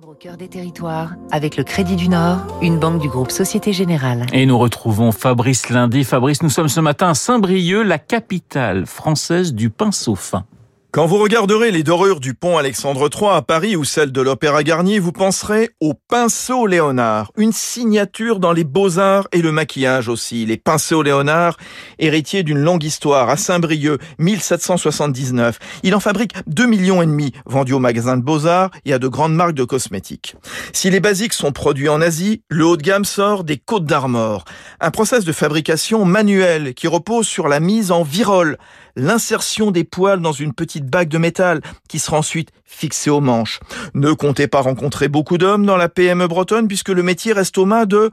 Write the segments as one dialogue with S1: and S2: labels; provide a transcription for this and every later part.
S1: Au cœur des territoires avec le Crédit du Nord, une banque du groupe Société Générale.
S2: Et nous retrouvons Fabrice Lundi. Fabrice, nous sommes ce matin à Saint-Brieuc, la capitale française du pinceau fin.
S3: Quand vous regarderez les dorures du pont Alexandre III à Paris ou celles de l'Opéra Garnier, vous penserez au pinceau Léonard, une signature dans les beaux-arts et le maquillage aussi. Les pinceaux Léonard, héritiers d'une longue histoire à Saint-Brieuc, 1779. Il en fabrique 2 millions et demi vendus au magasin de beaux-arts et à de grandes marques de cosmétiques. Si les basiques sont produits en Asie, le haut de gamme sort des Côtes d'Armor. Un process de fabrication manuel qui repose sur la mise en virole, l'insertion des poils dans une petite bague de métal qui sera ensuite fixée aux manches. Ne comptez pas rencontrer beaucoup d'hommes dans la PME bretonne puisque le métier reste aux mains de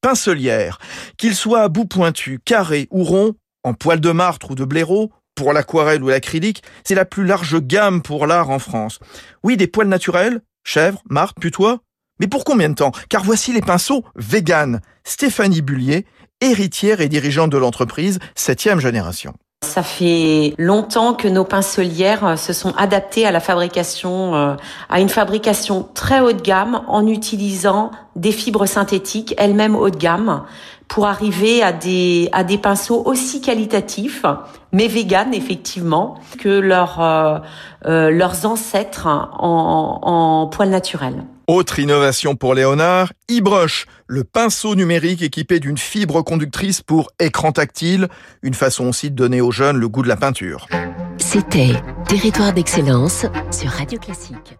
S3: pincelières. Qu'ils soient à bout pointu, carré ou rond, en poil de martre ou de blaireau, pour l'aquarelle ou l'acrylique, c'est la plus large gamme pour l'art en France. Oui, des poils naturels, chèvre, martre, putois. Mais pour combien de temps? Car voici les pinceaux vegan. Stéphanie Bullier, héritière et dirigeante de l'entreprise, septième génération.
S4: Ça fait longtemps que nos pincelières euh, se sont adaptées à la fabrication, euh, à une fabrication très haut de gamme en utilisant des fibres synthétiques, elles-mêmes haut de gamme, pour arriver à des, à des pinceaux aussi qualitatifs, mais véganes effectivement, que leurs, euh, leurs ancêtres en, en poils naturels.
S3: Autre innovation pour Léonard, eBrush, le pinceau numérique équipé d'une fibre conductrice pour écran tactile, une façon aussi de donner aux jeunes le goût de la peinture.
S5: C'était Territoire d'excellence sur Radio Classique.